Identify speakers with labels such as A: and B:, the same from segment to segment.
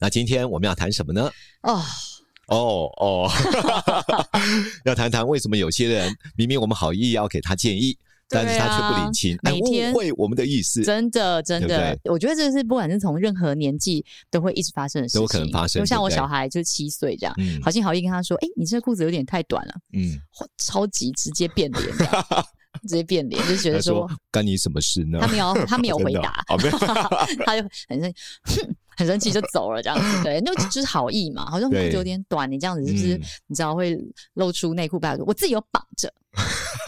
A: 那今天我们要谈什么呢？
B: 哦
A: 哦哦，要谈谈为什么有些人明明我们好意要给他建议，但是他却不领情，
B: 每天
A: 误会我们的意思，
B: 真的真的，我觉得这是不管是从任何年纪都会一直发生的事情，
A: 都可能发生。
B: 就像我小孩就七岁这样，好心好意跟他说：“哎，你这裤子有点太短了。”嗯，超级直接变脸，直接变脸，就觉得说
A: 干你什么事呢？
B: 他没有，他没有 回答，他就很生哼。很生气就走了，这样子对，那就是好意嘛，好像裤子有点短，你这样子是不是你知道会露出内裤？我自己有绑着，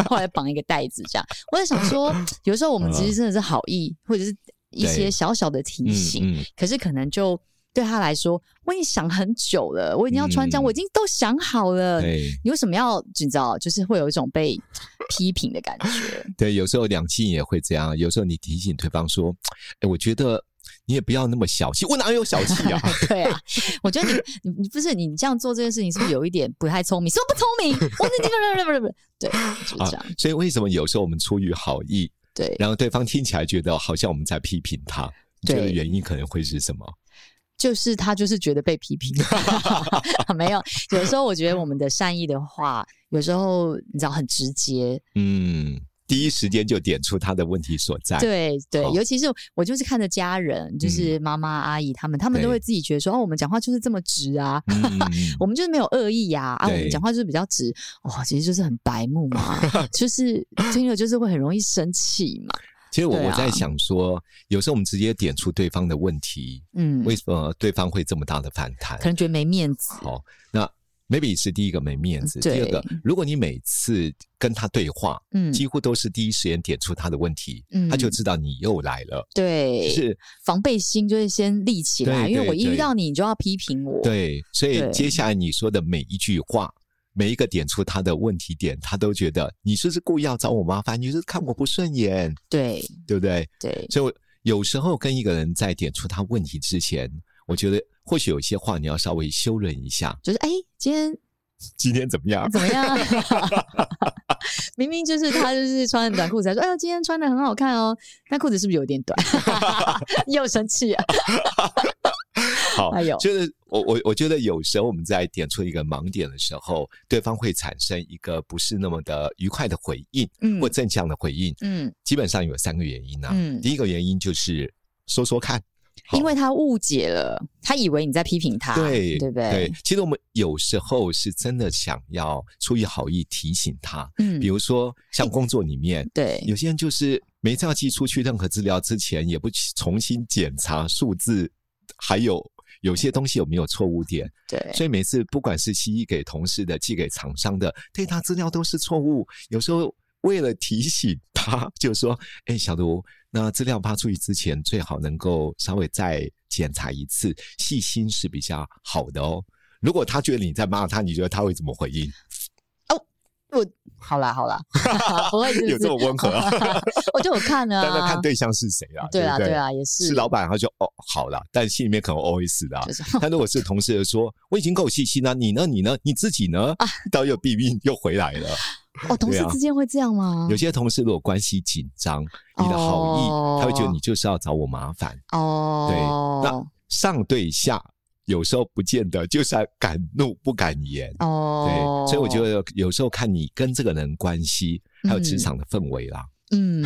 B: 后来绑一个袋子，这样。我在想说，有时候我们其实真的是好意，或者是一些小小的提醒，可是可能就对他来说，我已经想很久了，我已经要穿这样，我已经都想好了，你为什么要？你知道，就是会有一种被批评的感觉。
A: 对，有时候两性也会这样，有时候你提醒对方说：“哎，我觉得。”你也不要那么小气，我哪有小气啊？
B: 对啊，我觉得你你你不是你这样做这件事情，是不是有一点不太聪明？说不聪明？我是这个不不不不，对，就是这样、啊。
A: 所以为什么有时候我们出于好意，
B: 对，
A: 然后对方听起来觉得好像我们在批评他，对，你觉得原因可能会是什么？
B: 就是他就是觉得被批评，没有。有时候我觉得我们的善意的话，有时候你知道很直接，
A: 嗯。第一时间就点出他的问题所在。
B: 对对，尤其是我就是看着家人，就是妈妈、阿姨他们，他们都会自己觉得说：“哦，我们讲话就是这么直啊，我们就是没有恶意呀，啊，我们讲话就是比较直。”哦，其实就是很白目嘛，就是听了就是会很容易生气嘛。
A: 其实我我在想说，有时候我们直接点出对方的问题，嗯，为什么对方会这么大的反弹？
B: 可能觉得没面子。
A: 好，那。Maybe 是第一个没面子，第二个，如果你每次跟他对话，嗯，几乎都是第一时间点出他的问题，嗯，他就知道你又来了，
B: 对，是防备心就会先立起来，因为我一遇到你，你就要批评我，
A: 对，所以接下来你说的每一句话，每一个点出他的问题点，他都觉得你是不是故意要找我麻烦，你是看我不顺眼，
B: 对，
A: 对不对？
B: 对，
A: 所以有时候跟一个人在点出他问题之前，我觉得或许有些话你要稍微修润一下，
B: 就是哎。今天
A: 今天怎么样？
B: 怎么样？明明就是他，就是穿短裤子，还说：“哎呦，今天穿的很好看哦。”那裤子是不是有点短？又生气啊！
A: 好，哎呦，就是我我我觉得有时候我们在点出一个盲点的时候，对方会产生一个不是那么的愉快的回应，嗯，或正向的回应，嗯，基本上有三个原因呢、啊。嗯，第一个原因就是说说看。
B: 因为他误解了，他以为你在批评他，
A: 对
B: 对不对？
A: 对，其实我们有时候是真的想要出于好意提醒他，嗯，比如说像工作里面，
B: 对，
A: 有些人就是没照寄出去任何资料之前，也不重新检查数字，还有有些东西有没有错误点，
B: 对，
A: 所以每次不管是寄给同事的，寄给厂商的，对他资料都是错误，有时候。为了提醒他，就说：“哎，小卢，那资料发出去之前，最好能够稍微再检查一次，细心是比较好的哦。如果他觉得你在骂他，你觉得他会怎么回应？”
B: 哦，我好啦好啦，不会
A: 有这么温和啊？
B: 我就有看啊，
A: 但是看对象是谁啊？
B: 对啊对啊，也是
A: 是老板，他就哦好了，但心里面可能 always 的。但如果是同事说：“我已经够细心了，你呢？你呢？你自己呢？”啊，到又避孕又回来了。
B: 哦，同事之间会这样吗？
A: 有些同事如果关系紧张，你的好意，哦、他会觉得你就是要找我麻烦。哦，对，那上对下有时候不见得就是敢怒不敢言。哦，对，所以我觉得有时候看你跟这个人关系，还有职场的氛围啦。
B: 嗯，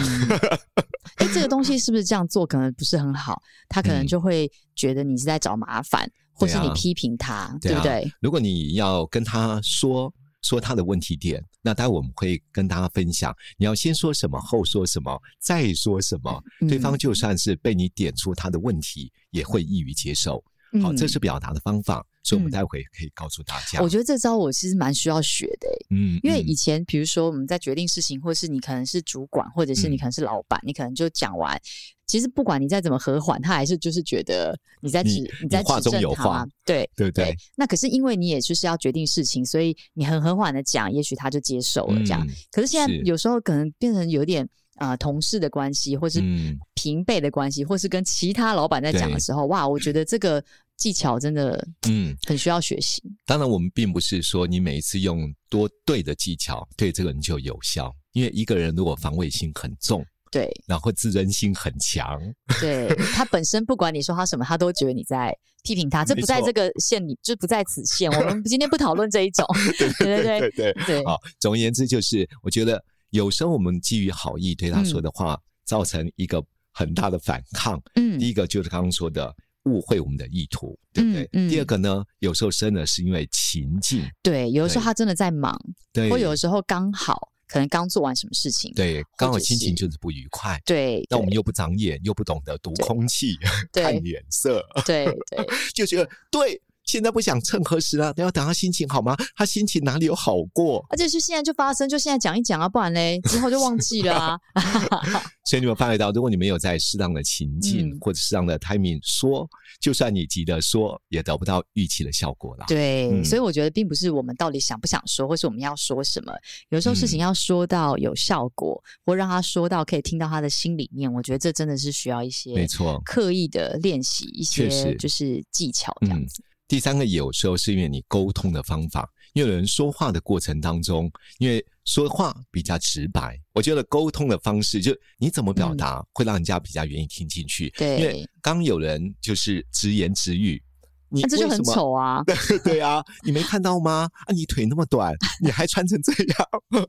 B: 哎，这个东西是不是这样做可能不是很好？他可能就会觉得你是在找麻烦，嗯、或是你批评他，对，啊、对不对？
A: 如果你要跟他说。说他的问题点，那待会我们会跟大家分享。你要先说什么，后说什么，再说什么，嗯、对方就算是被你点出他的问题，也会易于接受。好，这是表达的方法。所以我们待会可以告诉大家。
B: 我觉得这招我其实蛮需要学的，
A: 嗯，
B: 因为以前比如说我们在决定事情，或是你可能是主管，或者是你可能是老板，你可能就讲完，其实不管你再怎么和缓，他还是就是觉得你在指你在
A: 话中有话，
B: 对
A: 对对。
B: 那可是因为你也就是要决定事情，所以你很和缓的讲，也许他就接受了这样。可是现在有时候可能变成有点。啊、呃，同事的关系，或是平辈的关系，嗯、或是跟其他老板在讲的时候，哇，我觉得这个技巧真的，嗯，很需要学习。
A: 当然，我们并不是说你每一次用多对的技巧，对这个人就有效。因为一个人如果防卫心很重，
B: 对，
A: 然后自尊心很强，
B: 对，他本身不管你说他什么，他都觉得你在批评他。这不在这个线里，就不在此线。我们今天不讨论这一种，对对对对对，对，对。
A: 好，总而言之，就是我觉得。有时候我们基于好意对他说的话，嗯、造成一个很大的反抗。嗯，第一个就是刚刚说的误会我们的意图，对不对？嗯嗯、第二个呢，有时候真的是因为情境。
B: 对，有的时候他真的在忙，对，或有的时候刚好可能刚做完什么事情，
A: 对，刚好心情就是不愉快。
B: 对，
A: 那我们又不长眼，又不懂得读空气、看脸色，
B: 对对，
A: 就觉得对。现在不想趁何时了，都要等他心情好吗？他心情哪里有好过？
B: 而且是现在就发生，就现在讲一讲啊，不然嘞，之后就忘记了啊。
A: 所以你们发觉到，如果你没有在适当的情境、嗯、或者适当的 timing 说，就算你急着说，也得不到预期的效果了。
B: 对，嗯、所以我觉得并不是我们到底想不想说，或是我们要说什么。有时候事情要说到有效果，嗯、或让他说到可以听到他的心里面，我觉得这真的是需要一些没错刻意的练习，一些就是技巧这样子。嗯
A: 第三个有时候是因为你沟通的方法，因为有人说话的过程当中，因为说话比较直白，我觉得沟通的方式就你怎么表达，嗯、会让人家比较愿意听进去。
B: 对，
A: 因为刚有人就是直言直语，你
B: 这就很丑啊！
A: 对 对啊，你没看到吗？啊，你腿那么短，你还穿成这样，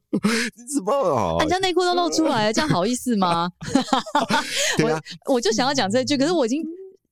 A: 你怎么？
B: 人家内裤都露出来了，这样好意思吗？对啊，我我就想要讲这句，可是我已经。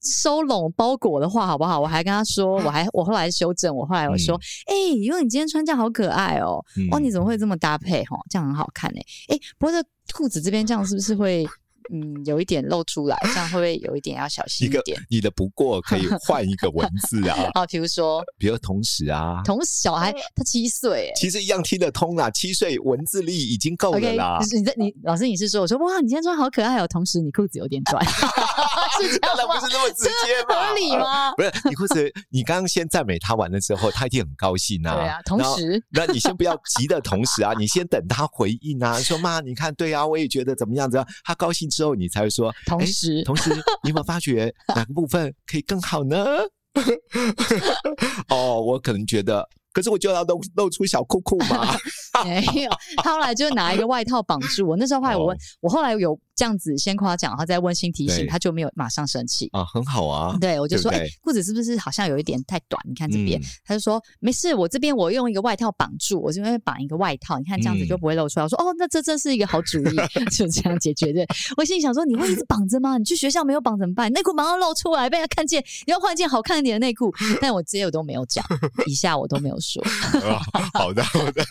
B: 收拢包裹的话好不好？我还跟他说，我还我后来修正，我后来我说，哎、嗯，因为、欸、你今天穿这样好可爱哦、喔，嗯、哦，你怎么会这么搭配？哈，这样很好看哎、欸，哎、欸，不过这裤子这边这样是不是会？嗯，有一点露出来，这样会不会有一点要小心一点？一
A: 你的不过可以 换一个文字啊。
B: 啊，比如说，
A: 比如同时啊，
B: 同时小孩他七岁，
A: 其实一样听得通啦。七岁文字力已经够了啦。
B: Okay, 你在你老师你是说，我说哇，你今天穿好可爱哦。同时你裤子有点短，
A: 是这样的，不是那么直接吗？
B: 合理吗？
A: 不是，你裤子，你刚刚先赞美他完了之后，他一定很高兴啊。
B: 对啊，同时，
A: 那你先不要急的同时啊，你先等他回应啊。说妈，你看，对啊，我也觉得怎么样子。他高兴之后，你才会说。
B: 同时，
A: 同时，你有没有发觉 哪个部分可以更好呢？哦，我可能觉得。可是我就要露露出小裤裤嘛，
B: 没有，他后来就拿一个外套绑住我。那时候后来我问，我后来有这样子先夸奖，然后再温馨提醒，他就没有马上生气
A: 啊，很好啊。
B: 对，我就说，哎，裤子是不是好像有一点太短？你看这边，他就说没事，我这边我用一个外套绑住，我这边绑一个外套，你看这样子就不会露出来。我说哦，那这真是一个好主意，就这样解决的。我心里想说，你会一直绑着吗？你去学校没有绑怎么办？内裤马上露出来，被他看见，你要换一件好看一点的内裤。但我这些我都没有讲，以下我都没有说。
A: 好的，好的，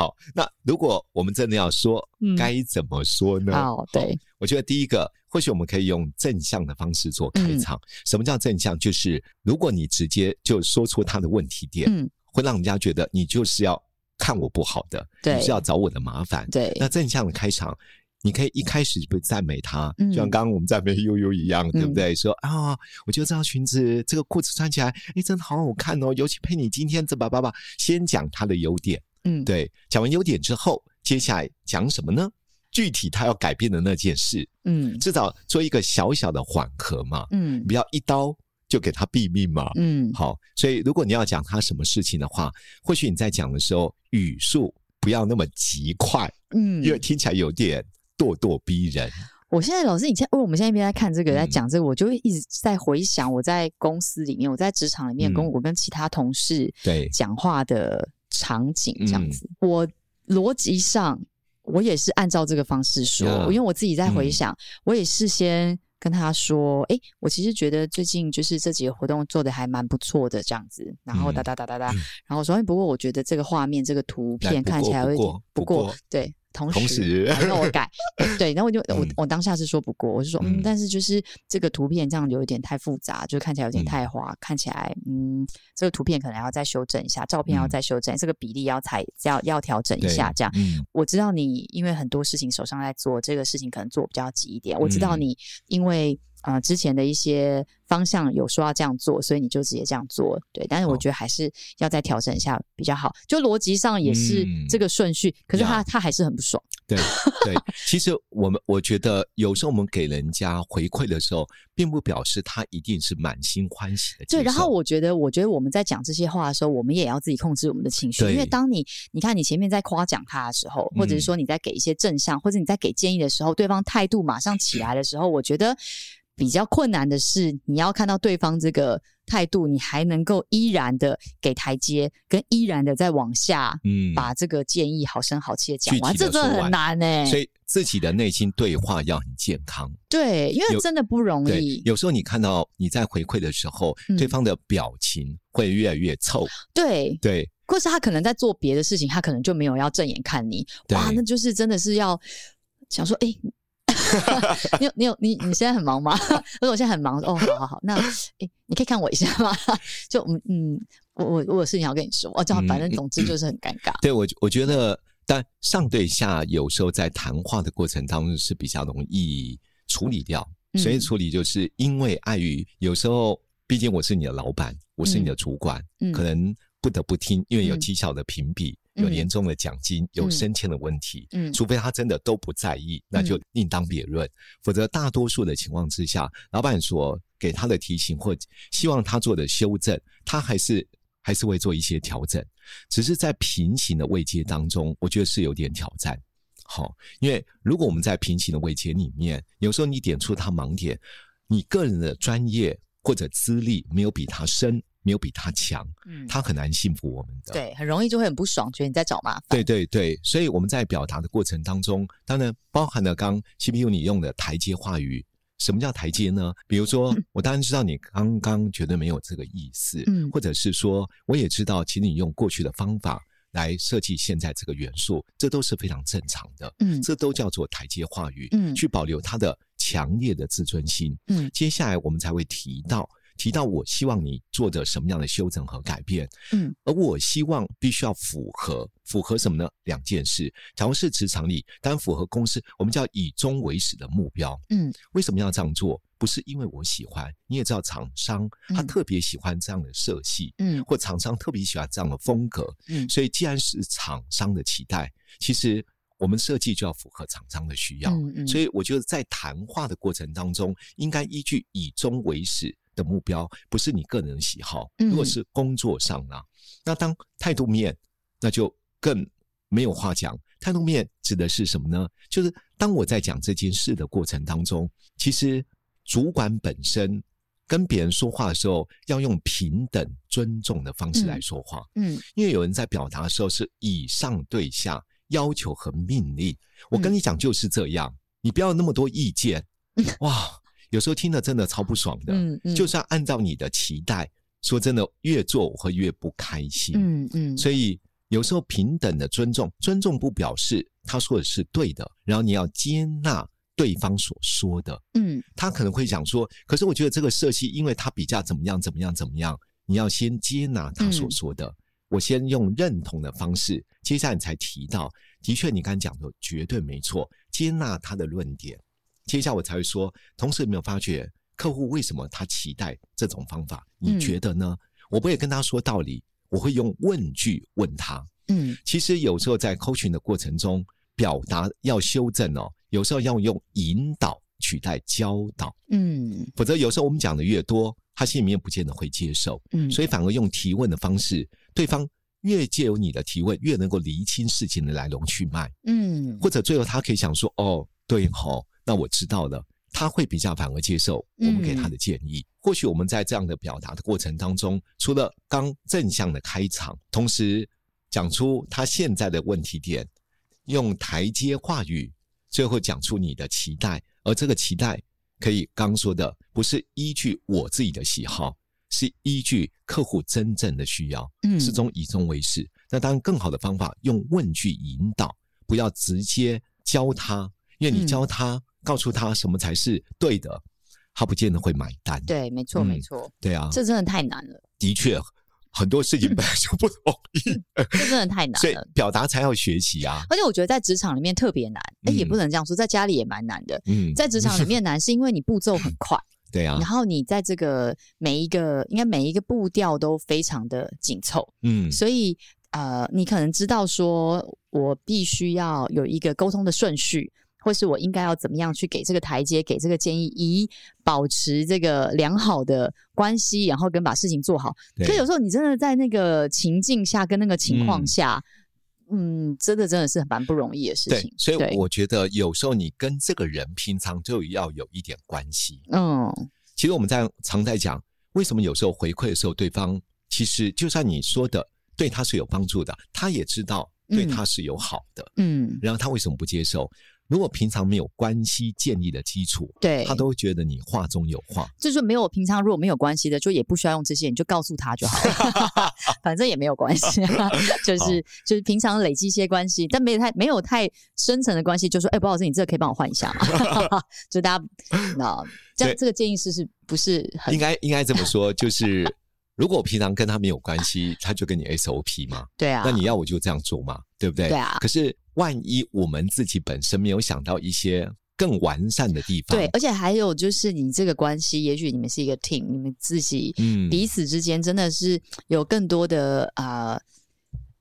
A: 好。那如果我们真的要说，该怎么说呢？
B: 好，对，
A: 我觉得第一个，或许我们可以用正向的方式做开场。什么叫正向？就是如果你直接就说出他的问题点，嗯，会让人家觉得你就是要看我不好的，对，你是要找我的麻烦。对，那正向的开场。你可以一开始就赞美他，就像刚刚我们赞美悠悠一样，对不对？说啊，我觉得这条裙子、这个裤子穿起来，哎，真的好好看哦！尤其配你今天这把爸爸，先讲他的优点，嗯，对。讲完优点之后，接下来讲什么呢？具体他要改变的那件事，嗯，至少做一个小小的缓和嘛，嗯，不要一刀就给他毙命嘛，嗯。好，所以如果你要讲他什么事情的话，或许你在讲的时候语速不要那么极快，嗯，因为听起来有点。咄咄逼人。
B: 我现在老师，你现在，因为我们现在一边在看这个，在讲这个，我就一直在回想我在公司里面，我在职场里面，跟我跟其他同事对讲话的场景这样子。我逻辑上，我也是按照这个方式说，因为我自己在回想，我也是先跟他说，哎，我其实觉得最近就是这几个活动做的还蛮不错的这样子，然后哒哒哒哒哒，然后说，不过我觉得这个画面、这个图片看起来有点不过，对。同时，
A: 同时
B: 那我改，对，然后我就我
A: 嗯。
B: 我当下是说不过，我就说嗯，
A: 嗯。
B: 但是就是这个图片这样有一点太复杂，就看起来有点太花，看起来嗯，这个图片可能要再修正一下，照片要再修正，这个比例要裁要要调整一下，这样。
A: 嗯。
B: 我知道你因为很多事情手上在做，这个事情可能做比较急一点。我知道你因为呃之前的一些方向有说要这样做，所以你就直接这样做，对。但是我觉得还是要再调整一下比较好。就逻辑上也是这个顺序，可是他
A: 呀
B: 他还是很不爽。
A: 对对，其实我们我觉得有时候我们给人家回馈的时候，并不表示他一定是满心欢喜的。
B: 对，然后我觉得，我觉得我们在讲这些话的时候，我们也要自己控制我们的情
A: 绪，
B: 因为当你你看你前面在夸奖他的时候，或者是说你在给一些正向，或者你在给建议的时候，对方态度马上起来的时候，我觉得比较困难的是，你要看到对方这个态度，你还能够依然的给台阶，跟依然的再往下，
A: 嗯。
B: 把这个建议好声好气的讲完，这真的很难哎、
A: 所以自己的内心对话要很健康。
B: 对，因
A: 为
B: 真的不容易，，
A: 有时候你看到你在回馈的时候，
B: 嗯。
A: 对方的表情会越来越臭。
B: 对。
A: 对，
B: 或是他可能在做别的事情，他可能就没有要正眼看你，哇，那就是真的是要想说，哎、你有你有你你现在很忙吗？我说我现在很忙，哦，好好好，那哎、你可以看我一下吗？就嗯嗯，我我我有事情要跟你说，哦，这样反正总之就是很尴尬，
A: 对我我觉得，但上对下有时候在谈话的过程当中是比较容易处理掉。
B: 嗯
A: 所以处理就是因为碍于有时候，毕竟我是你的老板，我是你的主管，
B: 嗯
A: 可能不得不听，因为有绩效的评比，
B: 嗯
A: 有年终的奖金，有升迁的问题。
B: 嗯
A: 除非他真的都不在意，那就另当别论。否则，大多数的情况之下，老板所给他的提醒或希望他做的修正，他还是还是会做一些调整。只是在平行的位阶当中，我觉得是有点挑战。好，因为如果我们在平行的位阶里面，有时候你点出他盲点，你个人的专业或者资历没有比他深，没有比他强，
B: 嗯，
A: 他很难信服我们的。
B: 对，很容易就会很不爽，觉得你在找麻烦，
A: 对对对，所以我们在表达的过程当中，当然包含了刚 CPU 你用的台阶话语。什么叫台阶呢？比如说，我当然知道你刚刚绝对没有这个意思，
B: 嗯。
A: 或者是说，我也知道，请你用过去的方法来设计现在这个元素，这都是非常正常的，
B: 嗯。
A: 这都叫做台阶话语，
B: 嗯。
A: 去保留他的强烈的自尊心。
B: 嗯。
A: 接下来我们才会提到提到我希望你做着什么样的修正和改变，
B: 嗯，
A: 而我希望必须要符合符合什么呢？两件事，假如是职场里，当然符合公司我们叫以终为始的目标，
B: 嗯，
A: 为什么要这样做？不是因为我喜欢，你也知道厂商他
B: 嗯
A: 特别喜欢这样的色系，
B: 嗯
A: 或厂商特别喜欢这样的风格，
B: 嗯
A: 所以既然是厂商的期待，其实我们设计就要符合厂商的需要。
B: 嗯嗯
A: 所以我觉得在谈话的过程当中，应该依据以终为始的目标，不是你个人的喜好。
B: 嗯
A: 如果是工作上呢，那当态度面，那就更没有话讲。态度面指的是什么呢？就是当我在讲这件事的过程当中，其实主管本身跟别人说话的时候，要用平等尊重的方式来说话。
B: 嗯
A: 因为有人在表达的时候是以上对下，要求和命令。我跟你讲就是这样，你不要那么多意见。哇，有时候听了真的超不爽的。
B: 嗯嗯
A: 就是要按照你的期待，说真的，越做我会越不开心。
B: 嗯嗯，
A: 所以有时候平等的尊重，尊重不表示他说的是对的，然后你要接纳对方所说的。
B: 嗯
A: 他可能会想说，可是我觉得这个设计，因为他比较怎么样怎么样怎么样，你要先接纳他所说的。我先用认同的方式，接下来你才提到，的确你刚才讲的绝对没错，接纳他的论点。接下来我才会说，同时有没有发觉客户为什么他期待这种方法？你觉得呢？我不会跟他说道理，我会用问句问他。
B: 嗯。
A: 其实有时候在 coaching 的过程中，表达要修正哦，有时候要用引导取代教导，
B: 嗯。
A: 否则有时候我们讲的越多，他心里面不见得会接受，
B: 嗯，
A: 所以反而用提问的方式，对方越借由你的提问，越能够厘清事情的来龙去脉，
B: 嗯。
A: 或者最后他可以想说，哦，对吼，那我知道了。他会比较反而接受我们给他的建议。或许我们在这样的表达的过程当中，除了刚正向的开场，同时讲出他现在的问题点，用台阶话语，最后讲出你的期待，而这个期待可以刚说的，不是依据我自己的喜好，是依据客户真正的需要，
B: 嗯
A: 始终以终为始。那当然，更好的方法用问句引导。不要直接教他，因为你教他，嗯、告诉他什么才是对的，他不见得会买单。
B: 对，没错，嗯、没错，
A: 对啊，
B: 这真的太难了。
A: 的确。很多事情本来就不容易，
B: 这真的太难了。
A: 所以表达才要学习啊！
B: 而且我觉得在职场里面特别难，哎、嗯，也不能这样说，在家里也蛮难的。嗯，在职场里面难 是因为你步骤很快，
A: 对啊，
B: 然后你在这个每一个应该每一个步调都非常的紧凑，嗯，所以呃，你可能知道说我必须要有一个沟通的顺序。或是我应该要怎么样去给这个台阶，给这个建议，以保持这个良好的关系，然后跟把事情做好。可是有时候你真的在那个情境下，跟那个情况下，嗯，嗯，真的真的是蛮不容易的事情。
A: 所以我觉得有时候你跟这个人平常就要有一点关系。嗯，其实我们在常在讲，为什么有时候回馈的时候，对方其实就算你说的对他是有帮助的，他也知道对他是有好的。嗯，然后他为什么不接受？如果平常没有关系建立的基础，对，他都会觉得你话中有话。
B: 就是没有平常如果没有关系的，就也不需要用这些，你就告诉他就好了，反正也没有关系。就是就是平常累积一些关系，但没有太没有太深层的关系，就说哎，不好意思，你这个可以帮我换一下吗？就大家那这样这个建议是是不是很
A: 应该应该这么说？就是如果我平常跟他没有关系，他就跟你 SOP 嘛，对啊，那你要我就这样做嘛，对不对？对啊，可是。万一我们自己本身没有想到一些更完善的地方，
B: 对，而且还有就是你这个关系，也许你们是一个 team，你们自己彼此之间真的是有更多的啊、呃、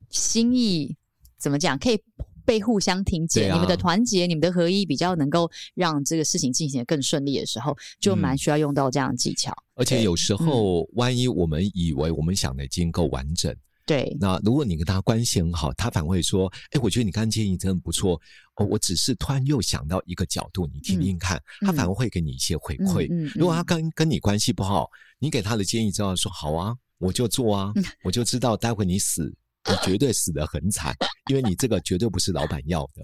B: 心意，怎么讲可以被互相听见？啊、你们的团结、你们的合一，比较能够让这个事情进行的更顺利的时候，就蛮需要用到这样的技巧。嗯、
A: 而且有时候，万一我们以为我们想的已经够完整。
B: 对，
A: 那如果你跟他关系很好，他反而会说：“哎，我觉得你刚刚建议真的不错。哦，我只是突然又想到一个角度，你听听看。嗯”他反而会给你一些回馈。嗯嗯嗯、如果他跟跟你关系不好，你给他的建议之后说：“好啊，我就做啊，嗯、我就知道待会你死，你绝对死得很惨，因为你这个绝对不是老板要的。”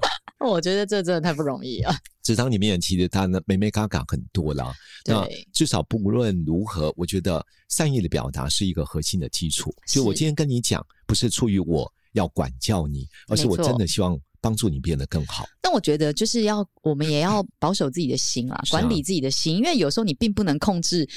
B: 我觉得这真的太不容易了。
A: 职场里面其实他的眉眉角角很多啦。对那至少不论如何，我觉得善意的表达是一个核心的基础。是就我今天跟你讲，不是出于我要管教你，而是我真的希望帮助你变得更好。
B: 但我觉得就是要我们也要 保守自己的心啊，管理自己的心，因为有时候你并不能控制，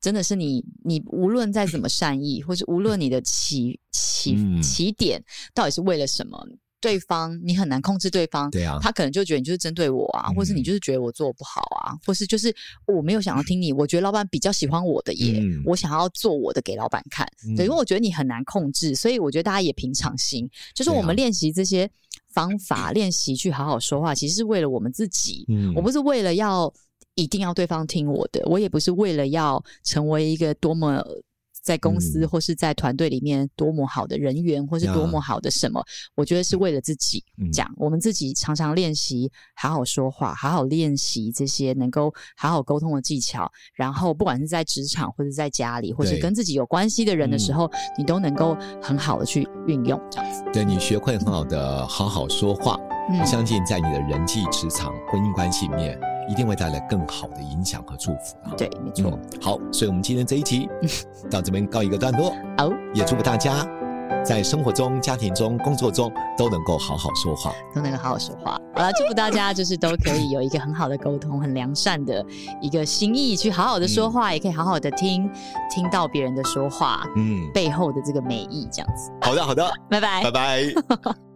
B: 真的是你你无论再怎么善意，或是无论你的起起起点到底是为了什么。对方，你很难控制对方，对啊，他可能就觉得你就是针对我啊，嗯、或是你就是觉得我做不好啊，或是就是我没有想要听你，我觉得老板比较喜欢我的耶，嗯、我想要做我的给老板看，嗯、对，因为我觉得你很难控制，所以我觉得大家也平常心，就是我们练习这些方法，练习去好好说话，其实是为了我们自己，嗯，我不是为了要一定要对方听我的，我也不是为了要成为一个多么。在公司或是在团队里面多么好的人缘，或是多么好的什么，我觉得是为了自己讲。我们自己常常练习好好说话，好好练习这些能够好好沟通的技巧。然后，不管是在职场，或者在家里，或是跟自己有关系的人的时候，你都能够很好的去运用这样子。
A: 对，你学会很好的好好说话，我相信在你的人际、职场、婚姻关系里面。一定会带来更好的影响和祝福啊！
B: 对，没错。
A: 嗯，好，所以我们今天这一集 到这边告一个段落。
B: 好，
A: 也祝福大家在生活中、家庭中、工作中都能够好好说话，
B: 都能够好好说话。好了，祝福大家就是都可以有一个很好的沟通、很良善的一个心意，去好好的说话，嗯、也可以好好的听听到别人的说话，嗯，背后的这个美意，这样子。
A: 好的，好的，
B: 拜拜，
A: 拜拜。